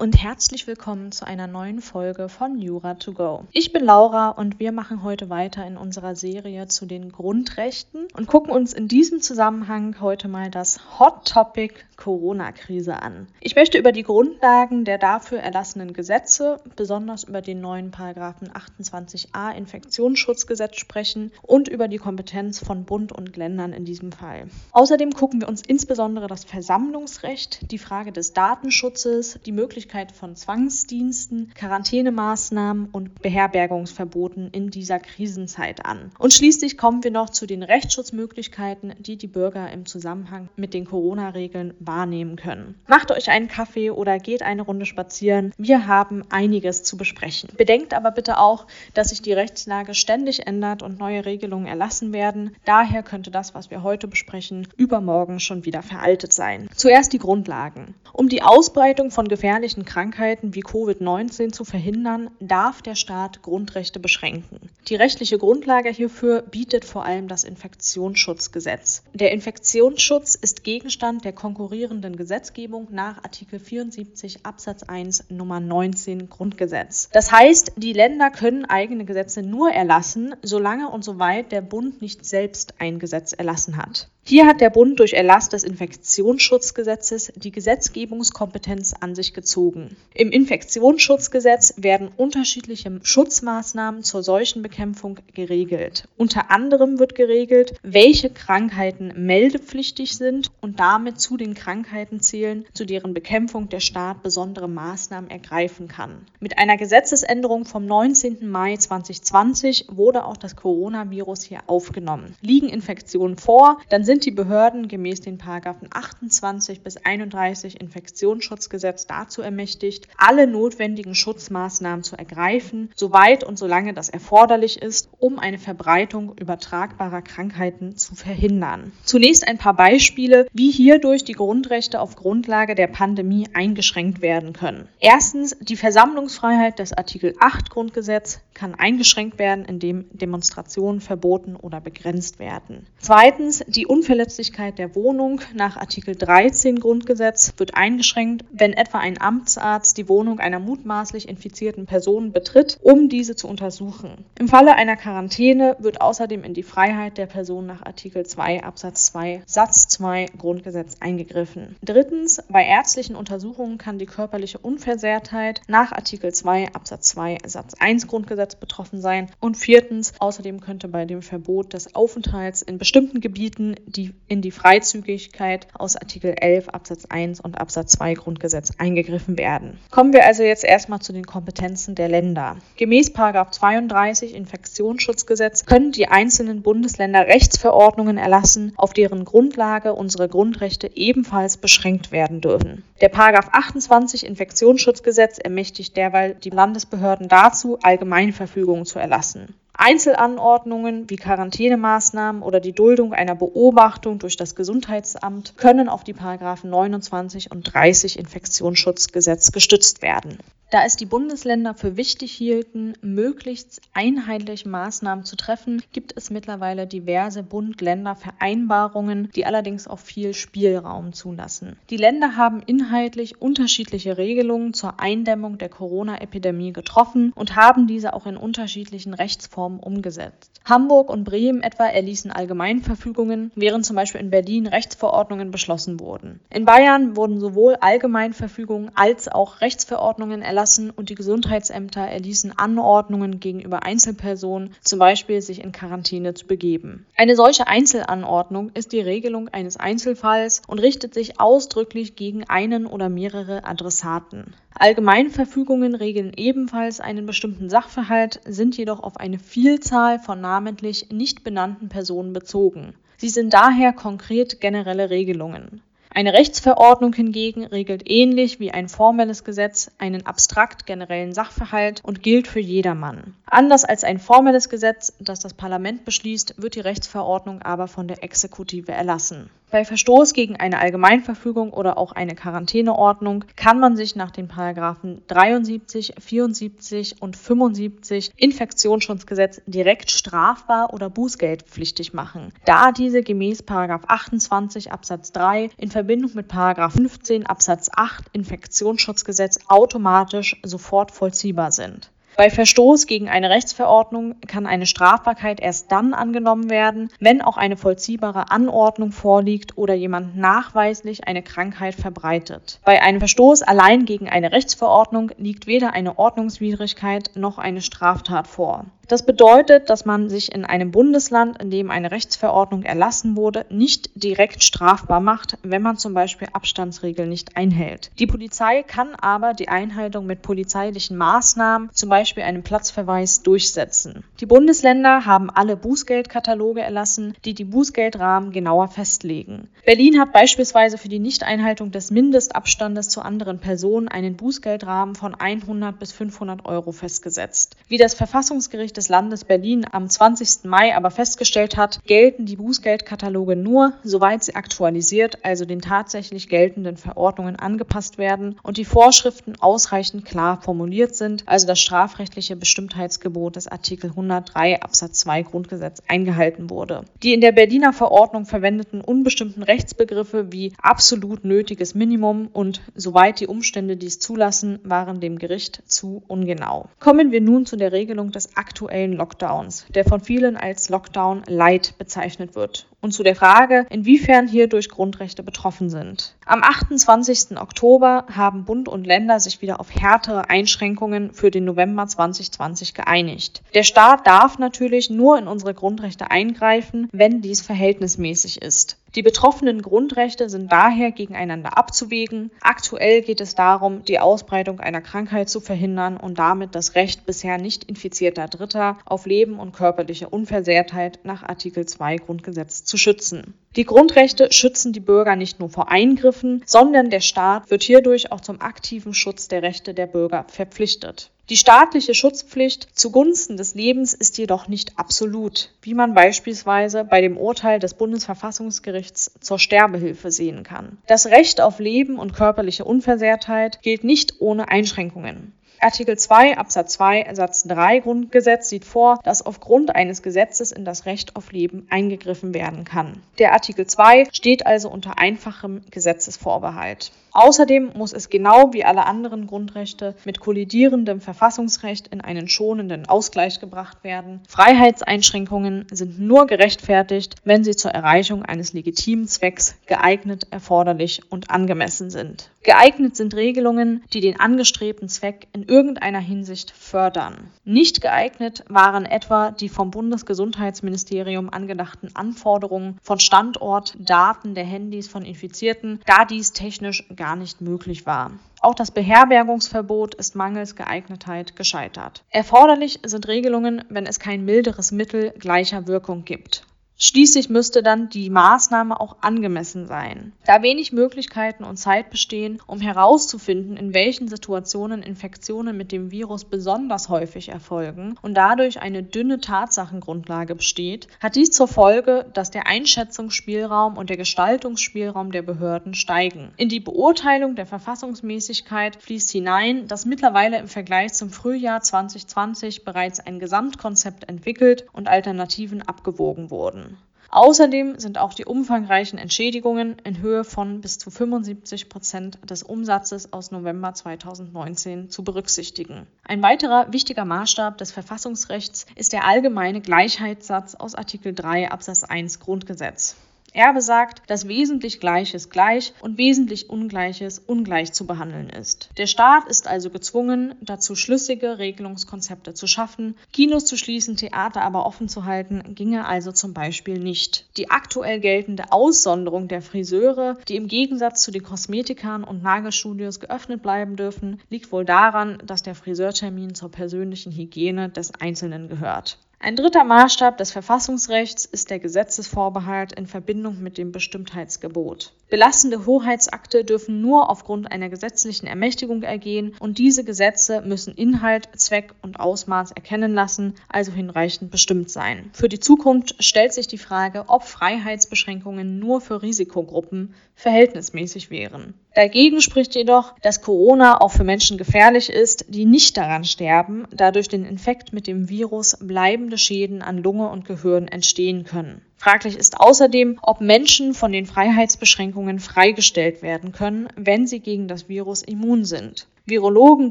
und herzlich willkommen zu einer neuen Folge von Jura to go. Ich bin Laura und wir machen heute weiter in unserer Serie zu den Grundrechten und gucken uns in diesem Zusammenhang heute mal das Hot Topic Corona-Krise an. Ich möchte über die Grundlagen der dafür erlassenen Gesetze, besonders über den neuen Paragraphen 28a Infektionsschutzgesetz sprechen und über die Kompetenz von Bund und Ländern in diesem Fall. Außerdem gucken wir uns insbesondere das Versammlungsrecht, die Frage des Datenschutzes, die Möglichkeit von Zwangsdiensten, Quarantänemaßnahmen und Beherbergungsverboten in dieser Krisenzeit an. Und schließlich kommen wir noch zu den Rechtsschutzmöglichkeiten, die die Bürger im Zusammenhang mit den Corona-Regeln wahrnehmen können. Macht euch einen Kaffee oder geht eine Runde spazieren. Wir haben einiges zu besprechen. Bedenkt aber bitte auch, dass sich die Rechtslage ständig ändert und neue Regelungen erlassen werden. Daher könnte das, was wir heute besprechen, übermorgen schon wieder veraltet sein. Zuerst die Grundlagen. Um die Ausbreitung von gefährlichen Krankheiten wie Covid-19 zu verhindern, darf der Staat Grundrechte beschränken. Die rechtliche Grundlage hierfür bietet vor allem das Infektionsschutzgesetz. Der Infektionsschutz ist Gegenstand der konkurrierenden Gesetzgebung nach Artikel 74 Absatz 1 Nummer 19 Grundgesetz. Das heißt, die Länder können eigene Gesetze nur erlassen, solange und soweit der Bund nicht selbst ein Gesetz erlassen hat. Hier hat der Bund durch Erlass des Infektionsschutzgesetzes die Gesetzgebungskompetenz an sich gezogen. Im Infektionsschutzgesetz werden unterschiedliche Schutzmaßnahmen zur Seuchenbekämpfung geregelt. Unter anderem wird geregelt, welche Krankheiten meldepflichtig sind und damit zu den Krankheiten zählen, zu deren Bekämpfung der Staat besondere Maßnahmen ergreifen kann. Mit einer Gesetzesänderung vom 19. Mai 2020 wurde auch das Coronavirus hier aufgenommen. Liegen Infektionen vor, dann sind die Behörden gemäß den Paragraphen 28 bis 31 Infektionsschutzgesetz dazu ermächtigt, alle notwendigen Schutzmaßnahmen zu ergreifen, soweit und solange das erforderlich ist, um eine Verbreitung übertragbarer Krankheiten zu verhindern. Zunächst ein paar Beispiele, wie hierdurch die Grundrechte auf Grundlage der Pandemie eingeschränkt werden können. Erstens, die Versammlungsfreiheit des Artikel 8 Grundgesetz kann eingeschränkt werden, indem Demonstrationen verboten oder begrenzt werden. Zweitens, die Unverletzlichkeit der Wohnung nach Artikel 13 Grundgesetz wird eingeschränkt, wenn etwa ein Amtsarzt die Wohnung einer mutmaßlich infizierten Person betritt, um diese zu untersuchen. Im Falle einer Quarantäne wird außerdem in die Freiheit der Person nach Artikel 2 Absatz 2 Satz 2 Grundgesetz eingegriffen. Drittens, bei ärztlichen Untersuchungen kann die körperliche Unversehrtheit nach Artikel 2 Absatz 2 Satz 1 Grundgesetz betroffen sein. Und viertens, außerdem könnte bei dem Verbot des Aufenthalts in bestimmten Gebieten die, in die Freizügigkeit aus Artikel 11 Absatz 1 und Absatz 2 Grundgesetz eingegriffen werden. Kommen wir also jetzt erstmal zu den Kompetenzen der Länder. Gemäß 32 Infektionsschutzgesetz können die einzelnen Bundesländer Rechtsverordnungen erlassen, auf deren Grundlage unsere Grundrechte ebenfalls beschränkt werden dürfen. Der Paragraph 28 Infektionsschutzgesetz ermächtigt derweil die Landesbehörden dazu, Allgemeinverfügungen zu erlassen. Einzelanordnungen wie Quarantänemaßnahmen oder die Duldung einer Beobachtung durch das Gesundheitsamt können auf die Paragraphen 29 und 30 Infektionsschutzgesetz gestützt werden. Da es die Bundesländer für wichtig hielten, möglichst einheitliche Maßnahmen zu treffen, gibt es mittlerweile diverse Bund-Länder-Vereinbarungen, die allerdings auch viel Spielraum zulassen. Die Länder haben inhaltlich unterschiedliche Regelungen zur Eindämmung der Corona-Epidemie getroffen und haben diese auch in unterschiedlichen Rechtsformen umgesetzt. Hamburg und Bremen etwa erließen Allgemeinverfügungen, während zum Beispiel in Berlin Rechtsverordnungen beschlossen wurden. In Bayern wurden sowohl Allgemeinverfügungen als auch Rechtsverordnungen erlassen erlassen und die Gesundheitsämter erließen Anordnungen gegenüber Einzelpersonen, zum Beispiel sich in Quarantäne zu begeben. Eine solche Einzelanordnung ist die Regelung eines Einzelfalls und richtet sich ausdrücklich gegen einen oder mehrere Adressaten. Allgemeinverfügungen regeln ebenfalls einen bestimmten Sachverhalt, sind jedoch auf eine Vielzahl von namentlich nicht benannten Personen bezogen. Sie sind daher konkret generelle Regelungen. Eine Rechtsverordnung hingegen regelt ähnlich wie ein formelles Gesetz einen abstrakt generellen Sachverhalt und gilt für jedermann. Anders als ein formelles Gesetz, das das Parlament beschließt, wird die Rechtsverordnung aber von der Exekutive erlassen. Bei Verstoß gegen eine Allgemeinverfügung oder auch eine Quarantäneordnung kann man sich nach den Paragraphen 73, 74 und 75 Infektionsschutzgesetz direkt strafbar oder bußgeldpflichtig machen, da diese gemäß Paragraph 28 Absatz 3 in Verbindung mit Paragraph 15 Absatz 8 Infektionsschutzgesetz automatisch sofort vollziehbar sind. Bei Verstoß gegen eine Rechtsverordnung kann eine Strafbarkeit erst dann angenommen werden, wenn auch eine vollziehbare Anordnung vorliegt oder jemand nachweislich eine Krankheit verbreitet. Bei einem Verstoß allein gegen eine Rechtsverordnung liegt weder eine Ordnungswidrigkeit noch eine Straftat vor. Das bedeutet, dass man sich in einem Bundesland, in dem eine Rechtsverordnung erlassen wurde, nicht direkt strafbar macht, wenn man zum Beispiel Abstandsregeln nicht einhält. Die Polizei kann aber die Einhaltung mit polizeilichen Maßnahmen, zum Beispiel einem Platzverweis, durchsetzen. Die Bundesländer haben alle Bußgeldkataloge erlassen, die die Bußgeldrahmen genauer festlegen. Berlin hat beispielsweise für die Nichteinhaltung des Mindestabstandes zu anderen Personen einen Bußgeldrahmen von 100 bis 500 Euro festgesetzt. Wie das Verfassungsgericht des Landes Berlin am 20. Mai aber festgestellt hat, gelten die Bußgeldkataloge nur, soweit sie aktualisiert, also den tatsächlich geltenden Verordnungen angepasst werden und die Vorschriften ausreichend klar formuliert sind, also das strafrechtliche Bestimmtheitsgebot des Artikel 103 Absatz 2 Grundgesetz eingehalten wurde. Die in der Berliner Verordnung verwendeten unbestimmten Rechtsbegriffe wie absolut nötiges Minimum und soweit die Umstände dies zulassen, waren dem Gericht zu ungenau. Kommen wir nun zu der Regelung des aktuellen aktuellen Lockdowns, der von vielen als Lockdown Light bezeichnet wird, und zu der Frage, inwiefern hierdurch Grundrechte betroffen sind. Am 28. Oktober haben Bund und Länder sich wieder auf härtere Einschränkungen für den November 2020 geeinigt. Der Staat darf natürlich nur in unsere Grundrechte eingreifen, wenn dies verhältnismäßig ist. Die betroffenen Grundrechte sind daher gegeneinander abzuwägen. Aktuell geht es darum, die Ausbreitung einer Krankheit zu verhindern und damit das Recht bisher nicht infizierter Dritter auf Leben und körperliche Unversehrtheit nach Artikel 2 Grundgesetz zu schützen. Die Grundrechte schützen die Bürger nicht nur vor Eingriffen, sondern der Staat wird hierdurch auch zum aktiven Schutz der Rechte der Bürger verpflichtet. Die staatliche Schutzpflicht zugunsten des Lebens ist jedoch nicht absolut, wie man beispielsweise bei dem Urteil des Bundesverfassungsgerichts zur Sterbehilfe sehen kann. Das Recht auf Leben und körperliche Unversehrtheit gilt nicht ohne Einschränkungen. Artikel 2 Absatz 2 Satz 3 Grundgesetz sieht vor, dass aufgrund eines Gesetzes in das Recht auf Leben eingegriffen werden kann. Der Artikel 2 steht also unter einfachem Gesetzesvorbehalt. Außerdem muss es genau wie alle anderen Grundrechte mit kollidierendem Verfassungsrecht in einen schonenden Ausgleich gebracht werden. Freiheitseinschränkungen sind nur gerechtfertigt, wenn sie zur Erreichung eines legitimen Zwecks geeignet, erforderlich und angemessen sind. Geeignet sind Regelungen, die den angestrebten Zweck in irgendeiner Hinsicht fördern. Nicht geeignet waren etwa die vom Bundesgesundheitsministerium angedachten Anforderungen von Standortdaten der Handys von Infizierten, da dies technisch gar nicht möglich war. Auch das Beherbergungsverbot ist mangels Geeignetheit gescheitert. Erforderlich sind Regelungen, wenn es kein milderes Mittel gleicher Wirkung gibt. Schließlich müsste dann die Maßnahme auch angemessen sein. Da wenig Möglichkeiten und Zeit bestehen, um herauszufinden, in welchen Situationen Infektionen mit dem Virus besonders häufig erfolgen und dadurch eine dünne Tatsachengrundlage besteht, hat dies zur Folge, dass der Einschätzungsspielraum und der Gestaltungsspielraum der Behörden steigen. In die Beurteilung der Verfassungsmäßigkeit fließt hinein, dass mittlerweile im Vergleich zum Frühjahr 2020 bereits ein Gesamtkonzept entwickelt und Alternativen abgewogen wurden. Außerdem sind auch die umfangreichen Entschädigungen in Höhe von bis zu 75 Prozent des Umsatzes aus November 2019 zu berücksichtigen. Ein weiterer wichtiger Maßstab des Verfassungsrechts ist der allgemeine Gleichheitssatz aus Artikel 3 Absatz 1 Grundgesetz. Er besagt, dass wesentlich Gleiches gleich und wesentlich Ungleiches ungleich zu behandeln ist. Der Staat ist also gezwungen, dazu schlüssige Regelungskonzepte zu schaffen. Kinos zu schließen, Theater aber offen zu halten, ginge also zum Beispiel nicht. Die aktuell geltende Aussonderung der Friseure, die im Gegensatz zu den Kosmetikern und Nagelstudios geöffnet bleiben dürfen, liegt wohl daran, dass der Friseurtermin zur persönlichen Hygiene des Einzelnen gehört. Ein dritter Maßstab des Verfassungsrechts ist der Gesetzesvorbehalt in Verbindung mit dem Bestimmtheitsgebot. Belastende Hoheitsakte dürfen nur aufgrund einer gesetzlichen Ermächtigung ergehen und diese Gesetze müssen Inhalt, Zweck und Ausmaß erkennen lassen, also hinreichend bestimmt sein. Für die Zukunft stellt sich die Frage, ob Freiheitsbeschränkungen nur für Risikogruppen verhältnismäßig wären. Dagegen spricht jedoch, dass Corona auch für Menschen gefährlich ist, die nicht daran sterben, da durch den Infekt mit dem Virus bleibende Schäden an Lunge und Gehirn entstehen können. Fraglich ist außerdem, ob Menschen von den Freiheitsbeschränkungen freigestellt werden können, wenn sie gegen das Virus immun sind. Virologen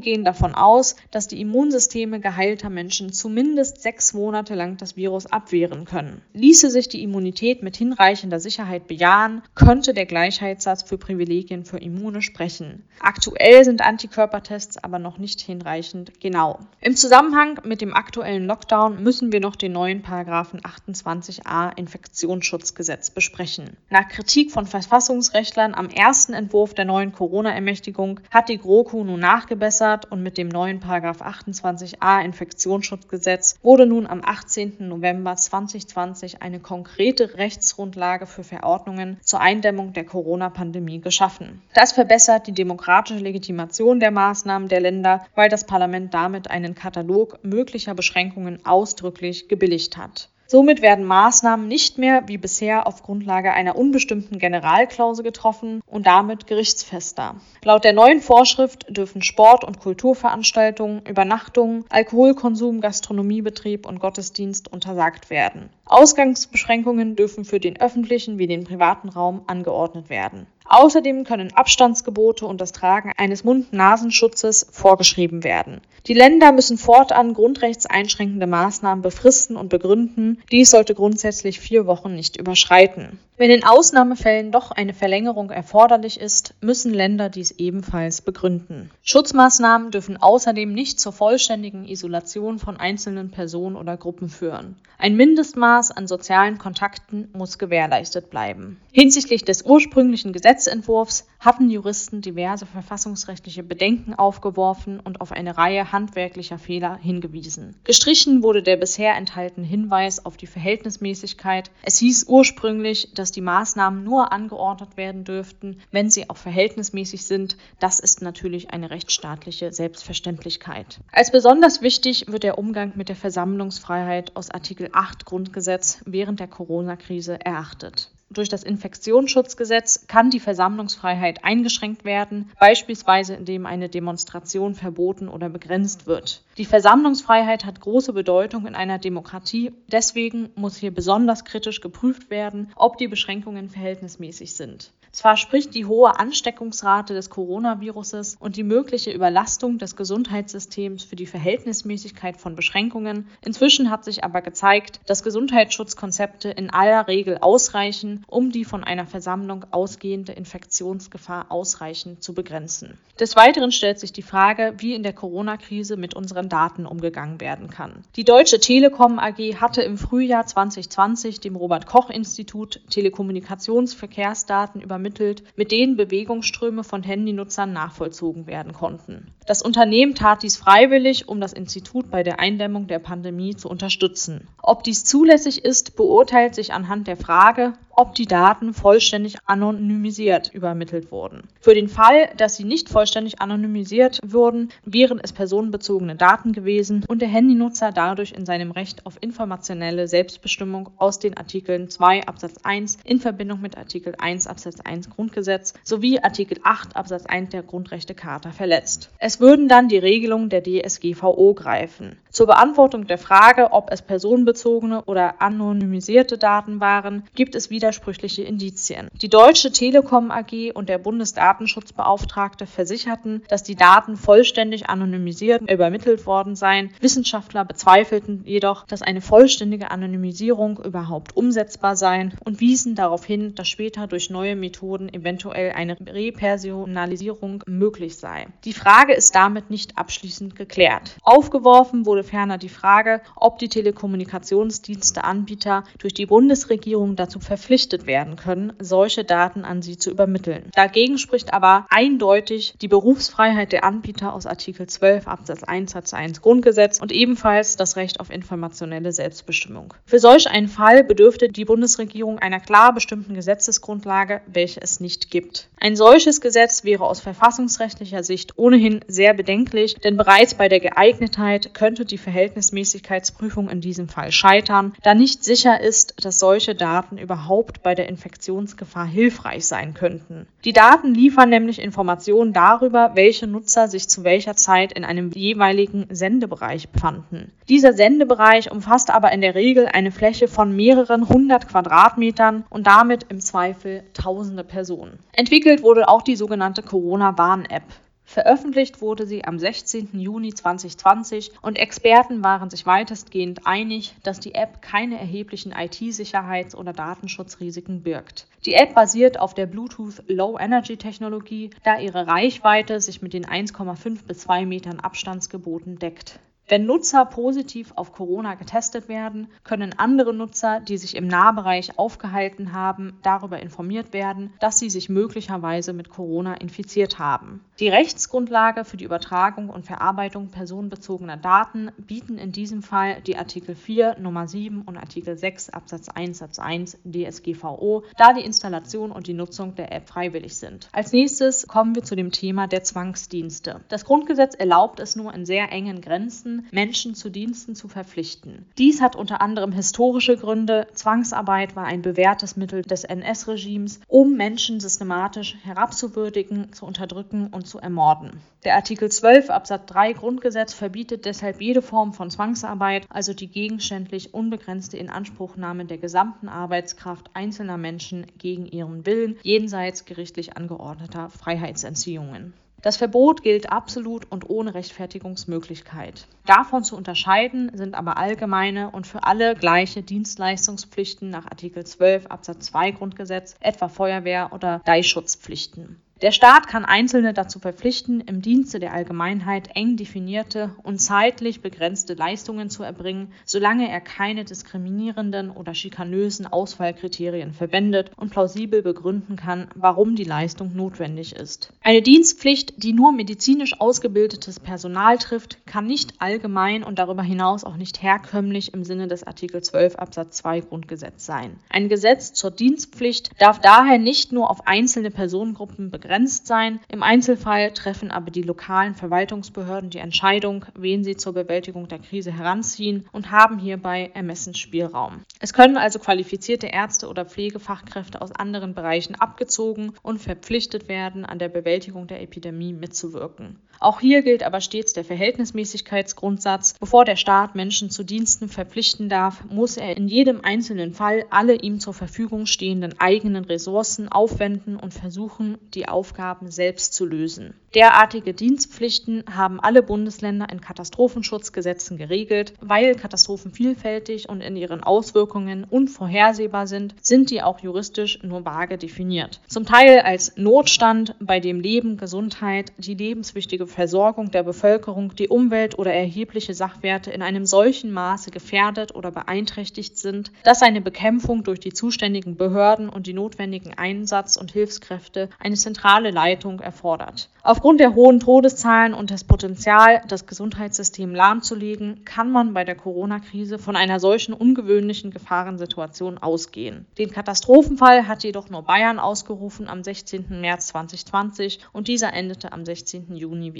gehen davon aus, dass die Immunsysteme geheilter Menschen zumindest sechs Monate lang das Virus abwehren können. Ließe sich die Immunität mit hinreichender Sicherheit bejahen, könnte der Gleichheitssatz für Privilegien für Immune sprechen. Aktuell sind Antikörpertests aber noch nicht hinreichend genau. Im Zusammenhang mit dem aktuellen Lockdown müssen wir noch den neuen Paragraphen 28a Infektionsschutzgesetz besprechen. Nach Kritik von Verfassungsrechtlern am ersten Entwurf der neuen Corona-Ermächtigung hat die GroKo nun nachgebessert und mit dem neuen Paragraph 28a Infektionsschutzgesetz wurde nun am 18. November 2020 eine konkrete Rechtsgrundlage für Verordnungen zur Eindämmung der Corona-Pandemie geschaffen. Das verbessert die demokratische Legitimation der Maßnahmen der Länder, weil das Parlament damit einen Katalog möglicher Beschränkungen ausdrücklich gebilligt hat. Somit werden Maßnahmen nicht mehr wie bisher auf Grundlage einer unbestimmten Generalklausel getroffen und damit gerichtsfester. Laut der neuen Vorschrift dürfen Sport- und Kulturveranstaltungen, Übernachtungen, Alkoholkonsum, Gastronomiebetrieb und Gottesdienst untersagt werden. Ausgangsbeschränkungen dürfen für den öffentlichen wie den privaten Raum angeordnet werden. Außerdem können Abstandsgebote und das Tragen eines Mund-Nasenschutzes vorgeschrieben werden. Die Länder müssen fortan grundrechtseinschränkende Maßnahmen befristen und begründen. Dies sollte grundsätzlich vier Wochen nicht überschreiten. Wenn in Ausnahmefällen doch eine Verlängerung erforderlich ist, müssen Länder dies ebenfalls begründen. Schutzmaßnahmen dürfen außerdem nicht zur vollständigen Isolation von einzelnen Personen oder Gruppen führen. Ein Mindestmaß an sozialen Kontakten muss gewährleistet bleiben. Hinsichtlich des ursprünglichen Gesetzentwurfs hatten Juristen diverse verfassungsrechtliche Bedenken aufgeworfen und auf eine Reihe handwerklicher Fehler hingewiesen. Gestrichen wurde der bisher enthaltene Hinweis auf die Verhältnismäßigkeit. Es hieß ursprünglich, dass die Maßnahmen nur angeordnet werden dürften, wenn sie auch verhältnismäßig sind. Das ist natürlich eine rechtsstaatliche Selbstverständlichkeit. Als besonders wichtig wird der Umgang mit der Versammlungsfreiheit aus Artikel 8 Grundgesetz während der Corona-Krise erachtet. Durch das Infektionsschutzgesetz kann die Versammlungsfreiheit eingeschränkt werden, beispielsweise indem eine Demonstration verboten oder begrenzt wird. Die Versammlungsfreiheit hat große Bedeutung in einer Demokratie, deswegen muss hier besonders kritisch geprüft werden, ob die Beschränkungen verhältnismäßig sind. Zwar spricht die hohe Ansteckungsrate des Coronaviruses und die mögliche Überlastung des Gesundheitssystems für die Verhältnismäßigkeit von Beschränkungen, inzwischen hat sich aber gezeigt, dass Gesundheitsschutzkonzepte in aller Regel ausreichen, um die von einer Versammlung ausgehende Infektionsgefahr ausreichend zu begrenzen. Des Weiteren stellt sich die Frage, wie in der Corona-Krise mit unseren Daten umgegangen werden kann. Die Deutsche Telekom AG hatte im Frühjahr 2020 dem Robert Koch Institut Telekommunikationsverkehrsdaten über übermittelt, mit denen Bewegungsströme von Handynutzern nachvollzogen werden konnten. Das Unternehmen tat dies freiwillig, um das Institut bei der Eindämmung der Pandemie zu unterstützen. Ob dies zulässig ist, beurteilt sich anhand der Frage, ob die Daten vollständig anonymisiert übermittelt wurden. Für den Fall, dass sie nicht vollständig anonymisiert wurden, wären es personenbezogene Daten gewesen und der Handynutzer dadurch in seinem Recht auf informationelle Selbstbestimmung aus den Artikeln 2 Absatz 1 in Verbindung mit Artikel 1 Absatz 1 Grundgesetz sowie Artikel 8 Absatz 1 der Grundrechtecharta verletzt. Es würden dann die Regelungen der DSGVO greifen. Zur Beantwortung der Frage, ob es personenbezogene oder anonymisierte Daten waren, gibt es widersprüchliche Indizien. Die Deutsche Telekom AG und der Bundesdatenschutzbeauftragte versicherten, dass die Daten vollständig anonymisiert übermittelt worden seien. Wissenschaftler bezweifelten jedoch, dass eine vollständige Anonymisierung überhaupt umsetzbar sei und wiesen darauf hin, dass später durch neue Methoden eventuell eine Repersonalisierung möglich sei. Die Frage ist damit nicht abschließend geklärt. Aufgeworfen wurde wurde ferner die Frage, ob die Telekommunikationsdiensteanbieter durch die Bundesregierung dazu verpflichtet werden können, solche Daten an sie zu übermitteln. Dagegen spricht aber eindeutig die Berufsfreiheit der Anbieter aus Artikel 12 Absatz 1 Satz 1 Grundgesetz und ebenfalls das Recht auf informationelle Selbstbestimmung. Für solch einen Fall bedürfte die Bundesregierung einer klar bestimmten Gesetzesgrundlage, welche es nicht gibt. Ein solches Gesetz wäre aus verfassungsrechtlicher Sicht ohnehin sehr bedenklich, denn bereits bei der Geeignetheit könnte die Verhältnismäßigkeitsprüfung in diesem Fall scheitern, da nicht sicher ist, dass solche Daten überhaupt bei der Infektionsgefahr hilfreich sein könnten. Die Daten liefern nämlich Informationen darüber, welche Nutzer sich zu welcher Zeit in einem jeweiligen Sendebereich befanden. Dieser Sendebereich umfasst aber in der Regel eine Fläche von mehreren hundert Quadratmetern und damit im Zweifel tausende Personen. Entwickelt wurde auch die sogenannte Corona-Warn-App. Veröffentlicht wurde sie am 16. Juni 2020 und Experten waren sich weitestgehend einig, dass die App keine erheblichen IT-Sicherheits- oder Datenschutzrisiken birgt. Die App basiert auf der Bluetooth Low Energy Technologie, da ihre Reichweite sich mit den 1,5 bis 2 Metern Abstandsgeboten deckt. Wenn Nutzer positiv auf Corona getestet werden, können andere Nutzer, die sich im Nahbereich aufgehalten haben, darüber informiert werden, dass sie sich möglicherweise mit Corona infiziert haben. Die Rechtsgrundlage für die Übertragung und Verarbeitung personenbezogener Daten bieten in diesem Fall die Artikel 4 Nummer 7 und Artikel 6 Absatz 1 Satz 1 DSGVO, da die Installation und die Nutzung der App freiwillig sind. Als nächstes kommen wir zu dem Thema der Zwangsdienste. Das Grundgesetz erlaubt es nur in sehr engen Grenzen, Menschen zu Diensten zu verpflichten. Dies hat unter anderem historische Gründe. Zwangsarbeit war ein bewährtes Mittel des NS-Regimes, um Menschen systematisch herabzuwürdigen, zu unterdrücken und zu ermorden. Der Artikel 12 Absatz 3 Grundgesetz verbietet deshalb jede Form von Zwangsarbeit, also die gegenständlich unbegrenzte Inanspruchnahme der gesamten Arbeitskraft einzelner Menschen gegen ihren Willen jenseits gerichtlich angeordneter Freiheitsentziehungen. Das Verbot gilt absolut und ohne Rechtfertigungsmöglichkeit. Davon zu unterscheiden sind aber allgemeine und für alle gleiche Dienstleistungspflichten nach Artikel 12 Absatz 2 Grundgesetz, etwa Feuerwehr- oder Deihschutzpflichten. Der Staat kann Einzelne dazu verpflichten, im Dienste der Allgemeinheit eng definierte und zeitlich begrenzte Leistungen zu erbringen, solange er keine diskriminierenden oder schikanösen Auswahlkriterien verwendet und plausibel begründen kann, warum die Leistung notwendig ist. Eine Dienstpflicht, die nur medizinisch ausgebildetes Personal trifft, kann nicht allgemein und darüber hinaus auch nicht herkömmlich im Sinne des Artikel 12 Absatz 2 Grundgesetz sein. Ein Gesetz zur Dienstpflicht darf daher nicht nur auf einzelne Personengruppen begrenzt begrenzt sein. Im Einzelfall treffen aber die lokalen Verwaltungsbehörden die Entscheidung, wen sie zur Bewältigung der Krise heranziehen und haben hierbei Ermessensspielraum. Es können also qualifizierte Ärzte oder Pflegefachkräfte aus anderen Bereichen abgezogen und verpflichtet werden, an der Bewältigung der Epidemie mitzuwirken. Auch hier gilt aber stets der Verhältnismäßigkeitsgrundsatz. Bevor der Staat Menschen zu Diensten verpflichten darf, muss er in jedem einzelnen Fall alle ihm zur Verfügung stehenden eigenen Ressourcen aufwenden und versuchen, die Aufgaben selbst zu lösen. Derartige Dienstpflichten haben alle Bundesländer in Katastrophenschutzgesetzen geregelt. Weil Katastrophen vielfältig und in ihren Auswirkungen unvorhersehbar sind, sind die auch juristisch nur vage definiert. Zum Teil als Notstand, bei dem Leben, Gesundheit, die lebenswichtige Versorgung der Bevölkerung, die Umwelt oder erhebliche Sachwerte in einem solchen Maße gefährdet oder beeinträchtigt sind, dass seine Bekämpfung durch die zuständigen Behörden und die notwendigen Einsatz- und Hilfskräfte eine zentrale Leitung erfordert. Aufgrund der hohen Todeszahlen und des Potenzial, das Gesundheitssystem lahmzulegen, kann man bei der Corona-Krise von einer solchen ungewöhnlichen Gefahrensituation ausgehen. Den Katastrophenfall hat jedoch nur Bayern ausgerufen am 16. März 2020 und dieser endete am 16. Juni wieder.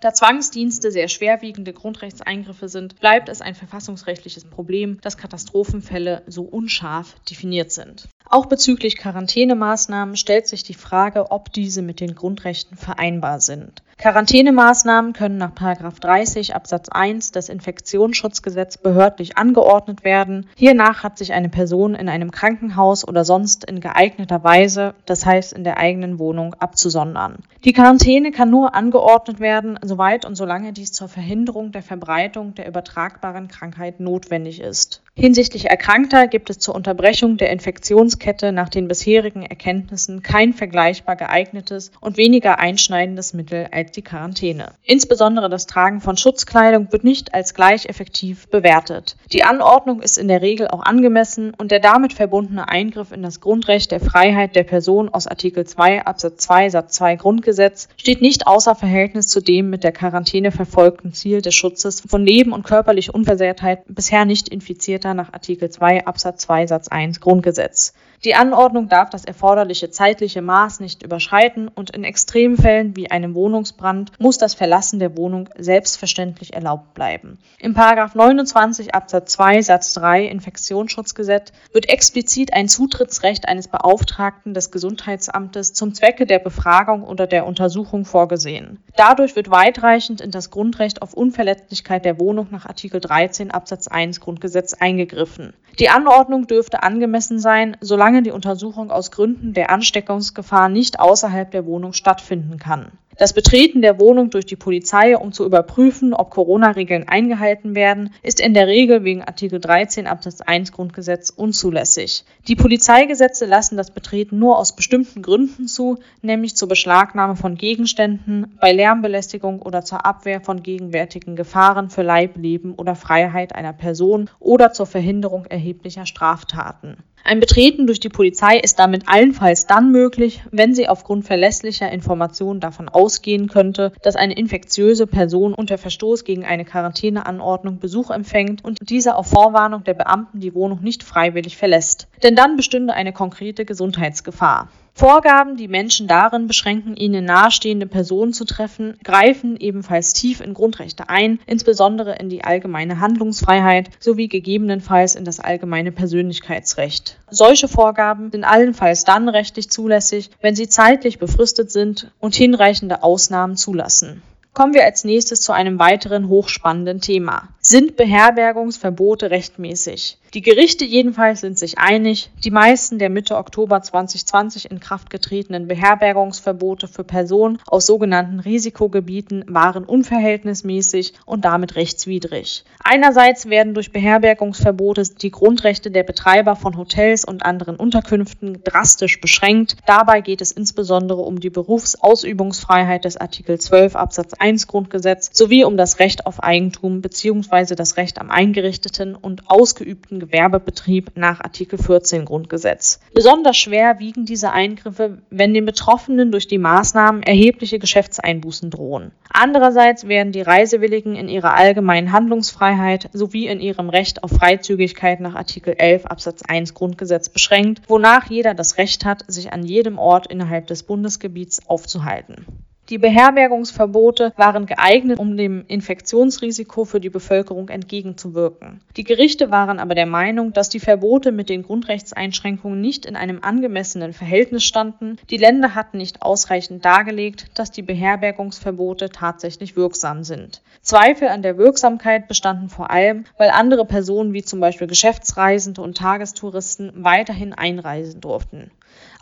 Da Zwangsdienste sehr schwerwiegende Grundrechtseingriffe sind, bleibt es ein verfassungsrechtliches Problem, dass Katastrophenfälle so unscharf definiert sind. Auch bezüglich Quarantänemaßnahmen stellt sich die Frage, ob diese mit den Grundrechten vereinbar sind. Quarantänemaßnahmen können nach 30 Absatz 1 des Infektionsschutzgesetzes behördlich angeordnet werden. Hiernach hat sich eine Person in einem Krankenhaus oder sonst in geeigneter Weise, das heißt in der eigenen Wohnung, abzusondern. Die Quarantäne kann nur angeordnet werden, soweit und solange dies zur Verhinderung der Verbreitung der übertragbaren Krankheit notwendig ist. Hinsichtlich Erkrankter gibt es zur Unterbrechung der Infektionskette nach den bisherigen Erkenntnissen kein vergleichbar geeignetes und weniger einschneidendes Mittel als die Quarantäne. Insbesondere das Tragen von Schutzkleidung wird nicht als gleich effektiv bewertet. Die Anordnung ist in der Regel auch angemessen und der damit verbundene Eingriff in das Grundrecht der Freiheit der Person aus Artikel 2 Absatz 2 Satz 2 Grundgesetz steht nicht außer Verhältnis zu dem mit der Quarantäne verfolgten Ziel des Schutzes von Leben und körperlicher Unversehrtheit bisher nicht infizierter Täter nach Artikel 2 Absatz 2 Satz 1 Grundgesetz. Die Anordnung darf das erforderliche zeitliche Maß nicht überschreiten und in Extremfällen wie einem Wohnungsbrand muss das Verlassen der Wohnung selbstverständlich erlaubt bleiben. Im 29 Absatz 2 Satz 3 Infektionsschutzgesetz wird explizit ein Zutrittsrecht eines Beauftragten des Gesundheitsamtes zum Zwecke der Befragung oder der Untersuchung vorgesehen. Dadurch wird weitreichend in das Grundrecht auf Unverletzlichkeit der Wohnung nach Artikel 13 Absatz 1 Grundgesetz eingegriffen. Die Anordnung dürfte angemessen sein, solange die Untersuchung aus Gründen der Ansteckungsgefahr nicht außerhalb der Wohnung stattfinden kann. Das Betreten der Wohnung durch die Polizei, um zu überprüfen, ob Corona-Regeln eingehalten werden, ist in der Regel wegen Artikel 13 Absatz 1 Grundgesetz unzulässig. Die Polizeigesetze lassen das Betreten nur aus bestimmten Gründen zu, nämlich zur Beschlagnahme von Gegenständen, bei Lärmbelästigung oder zur Abwehr von gegenwärtigen Gefahren für Leib, Leben oder Freiheit einer Person oder zur Verhinderung erheblicher Straftaten. Ein Betreten durch die Polizei ist damit allenfalls dann möglich, wenn sie aufgrund verlässlicher Informationen davon ausgehen könnte, dass eine infektiöse Person unter Verstoß gegen eine Quarantäneanordnung Besuch empfängt und dieser auf Vorwarnung der Beamten die Wohnung nicht freiwillig verlässt. Denn dann bestünde eine konkrete Gesundheitsgefahr. Vorgaben, die Menschen darin beschränken, ihnen nahestehende Personen zu treffen, greifen ebenfalls tief in Grundrechte ein, insbesondere in die allgemeine Handlungsfreiheit sowie gegebenenfalls in das allgemeine Persönlichkeitsrecht. Solche Vorgaben sind allenfalls dann rechtlich zulässig, wenn sie zeitlich befristet sind und hinreichende Ausnahmen zulassen. Kommen wir als nächstes zu einem weiteren hochspannenden Thema. Sind Beherbergungsverbote rechtmäßig? Die Gerichte jedenfalls sind sich einig, die meisten der Mitte Oktober 2020 in Kraft getretenen Beherbergungsverbote für Personen aus sogenannten Risikogebieten waren unverhältnismäßig und damit rechtswidrig. Einerseits werden durch Beherbergungsverbote die Grundrechte der Betreiber von Hotels und anderen Unterkünften drastisch beschränkt. Dabei geht es insbesondere um die Berufsausübungsfreiheit des Artikel 12 Absatz 1 Grundgesetz sowie um das Recht auf Eigentum bzw. das Recht am eingerichteten und ausgeübten Gewerbebetrieb nach Artikel 14 Grundgesetz. Besonders schwer wiegen diese Eingriffe, wenn den Betroffenen durch die Maßnahmen erhebliche Geschäftseinbußen drohen. Andererseits werden die Reisewilligen in ihrer allgemeinen Handlungsfreiheit sowie in ihrem Recht auf Freizügigkeit nach Artikel 11 Absatz 1 Grundgesetz beschränkt, wonach jeder das Recht hat, sich an jedem Ort innerhalb des Bundesgebiets aufzuhalten. Die Beherbergungsverbote waren geeignet, um dem Infektionsrisiko für die Bevölkerung entgegenzuwirken. Die Gerichte waren aber der Meinung, dass die Verbote mit den Grundrechtseinschränkungen nicht in einem angemessenen Verhältnis standen. Die Länder hatten nicht ausreichend dargelegt, dass die Beherbergungsverbote tatsächlich wirksam sind. Zweifel an der Wirksamkeit bestanden vor allem, weil andere Personen wie zum Beispiel Geschäftsreisende und Tagestouristen weiterhin einreisen durften.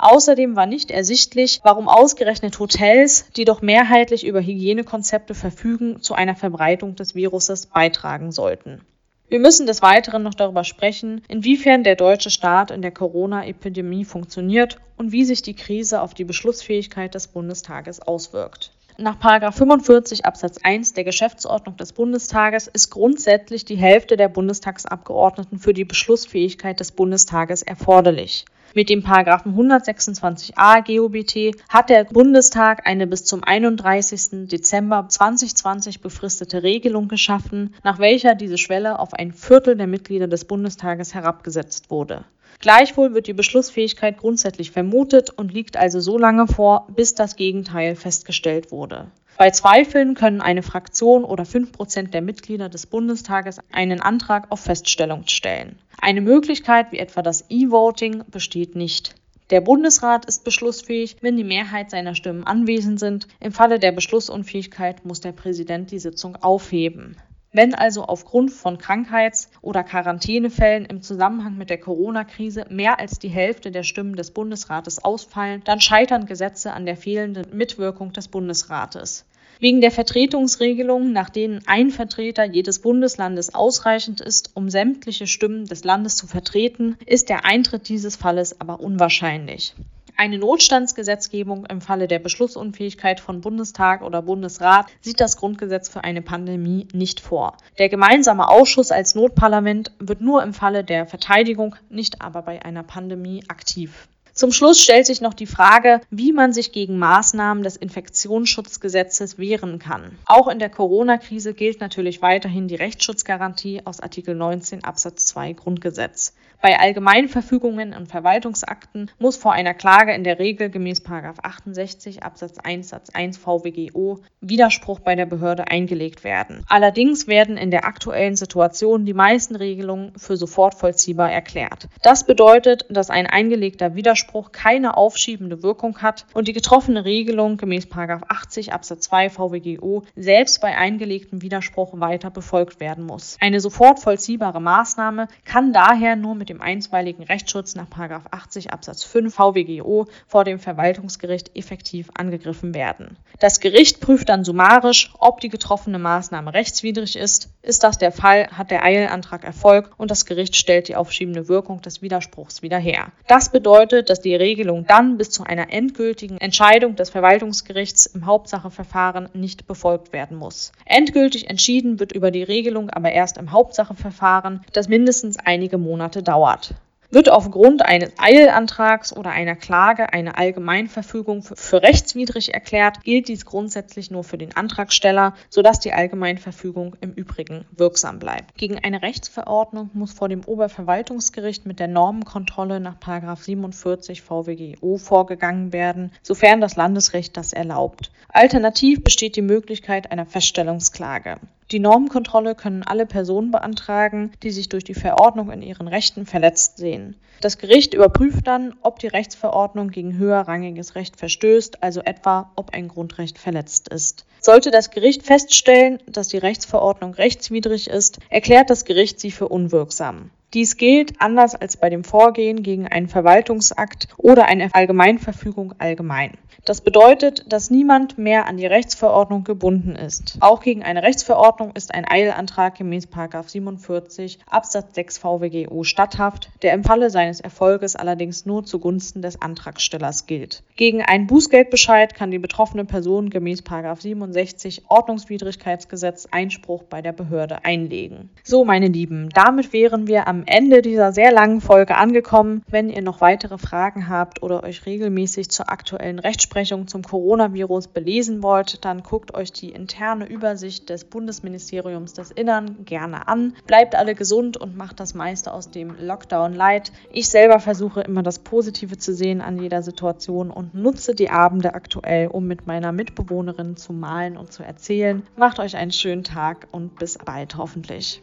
Außerdem war nicht ersichtlich, warum ausgerechnet Hotels, die doch mehrheitlich über Hygienekonzepte verfügen, zu einer Verbreitung des Viruses beitragen sollten. Wir müssen des Weiteren noch darüber sprechen, inwiefern der deutsche Staat in der Corona-Epidemie funktioniert und wie sich die Krise auf die Beschlussfähigkeit des Bundestages auswirkt. Nach 45 Absatz 1 der Geschäftsordnung des Bundestages ist grundsätzlich die Hälfte der Bundestagsabgeordneten für die Beschlussfähigkeit des Bundestages erforderlich. Mit dem Paragraphen 126a GOBT hat der Bundestag eine bis zum 31. Dezember 2020 befristete Regelung geschaffen, nach welcher diese Schwelle auf ein Viertel der Mitglieder des Bundestages herabgesetzt wurde. Gleichwohl wird die Beschlussfähigkeit grundsätzlich vermutet und liegt also so lange vor, bis das Gegenteil festgestellt wurde. Bei Zweifeln können eine Fraktion oder fünf Prozent der Mitglieder des Bundestages einen Antrag auf Feststellung stellen. Eine Möglichkeit wie etwa das E-Voting besteht nicht. Der Bundesrat ist beschlussfähig, wenn die Mehrheit seiner Stimmen anwesend sind. Im Falle der Beschlussunfähigkeit muss der Präsident die Sitzung aufheben. Wenn also aufgrund von Krankheits- oder Quarantänefällen im Zusammenhang mit der Corona-Krise mehr als die Hälfte der Stimmen des Bundesrates ausfallen, dann scheitern Gesetze an der fehlenden Mitwirkung des Bundesrates. Wegen der Vertretungsregelungen, nach denen ein Vertreter jedes Bundeslandes ausreichend ist, um sämtliche Stimmen des Landes zu vertreten, ist der Eintritt dieses Falles aber unwahrscheinlich. Eine Notstandsgesetzgebung im Falle der Beschlussunfähigkeit von Bundestag oder Bundesrat sieht das Grundgesetz für eine Pandemie nicht vor. Der gemeinsame Ausschuss als Notparlament wird nur im Falle der Verteidigung, nicht aber bei einer Pandemie aktiv. Zum Schluss stellt sich noch die Frage, wie man sich gegen Maßnahmen des Infektionsschutzgesetzes wehren kann. Auch in der Corona-Krise gilt natürlich weiterhin die Rechtsschutzgarantie aus Artikel 19 Absatz 2 Grundgesetz. Bei Allgemeinverfügungen und Verwaltungsakten muss vor einer Klage in der Regel gemäß 68 Absatz 1 Satz 1 VWGO Widerspruch bei der Behörde eingelegt werden. Allerdings werden in der aktuellen Situation die meisten Regelungen für sofort vollziehbar erklärt. Das bedeutet, dass ein eingelegter Widerspruch keine aufschiebende Wirkung hat und die getroffene Regelung gemäß 80 Absatz 2 VWGO selbst bei eingelegtem Widerspruch weiter befolgt werden muss. Eine sofort vollziehbare Maßnahme kann daher nur mit dem einstweiligen Rechtsschutz nach 80 Absatz 5 VWGO vor dem Verwaltungsgericht effektiv angegriffen werden. Das Gericht prüft dann summarisch, ob die getroffene Maßnahme rechtswidrig ist. Ist das der Fall, hat der Eilantrag Erfolg und das Gericht stellt die aufschiebende Wirkung des Widerspruchs wieder her. Das bedeutet, dass die Regelung dann bis zu einer endgültigen Entscheidung des Verwaltungsgerichts im Hauptsacheverfahren nicht befolgt werden muss. Endgültig entschieden wird über die Regelung aber erst im Hauptsacheverfahren, das mindestens einige Monate dauert. Wird aufgrund eines Eilantrags oder einer Klage eine Allgemeinverfügung für rechtswidrig erklärt, gilt dies grundsätzlich nur für den Antragsteller, sodass die Allgemeinverfügung im Übrigen wirksam bleibt. Gegen eine Rechtsverordnung muss vor dem Oberverwaltungsgericht mit der Normenkontrolle nach 47 VWGO vorgegangen werden, sofern das Landesrecht das erlaubt. Alternativ besteht die Möglichkeit einer Feststellungsklage. Die Normenkontrolle können alle Personen beantragen, die sich durch die Verordnung in ihren Rechten verletzt sehen. Das Gericht überprüft dann, ob die Rechtsverordnung gegen höherrangiges Recht verstößt, also etwa, ob ein Grundrecht verletzt ist. Sollte das Gericht feststellen, dass die Rechtsverordnung rechtswidrig ist, erklärt das Gericht sie für unwirksam. Dies gilt anders als bei dem Vorgehen gegen einen Verwaltungsakt oder eine Allgemeinverfügung allgemein. Das bedeutet, dass niemand mehr an die Rechtsverordnung gebunden ist. Auch gegen eine Rechtsverordnung ist ein Eilantrag gemäß 47 Absatz 6 VWGO statthaft, der im Falle seines Erfolges allerdings nur zugunsten des Antragstellers gilt. Gegen einen Bußgeldbescheid kann die betroffene Person gemäß 67 Ordnungswidrigkeitsgesetz Einspruch bei der Behörde einlegen. So, meine Lieben, damit wären wir am Ende dieser sehr langen Folge angekommen. Wenn ihr noch weitere Fragen habt oder euch regelmäßig zur aktuellen Rechtsprechung zum Coronavirus belesen wollt, dann guckt euch die interne Übersicht des Bundesministeriums des Innern gerne an. Bleibt alle gesund und macht das meiste aus dem Lockdown light. Ich selber versuche immer das Positive zu sehen an jeder Situation und nutze die Abende aktuell, um mit meiner Mitbewohnerin zu malen und zu erzählen. Macht euch einen schönen Tag und bis bald hoffentlich.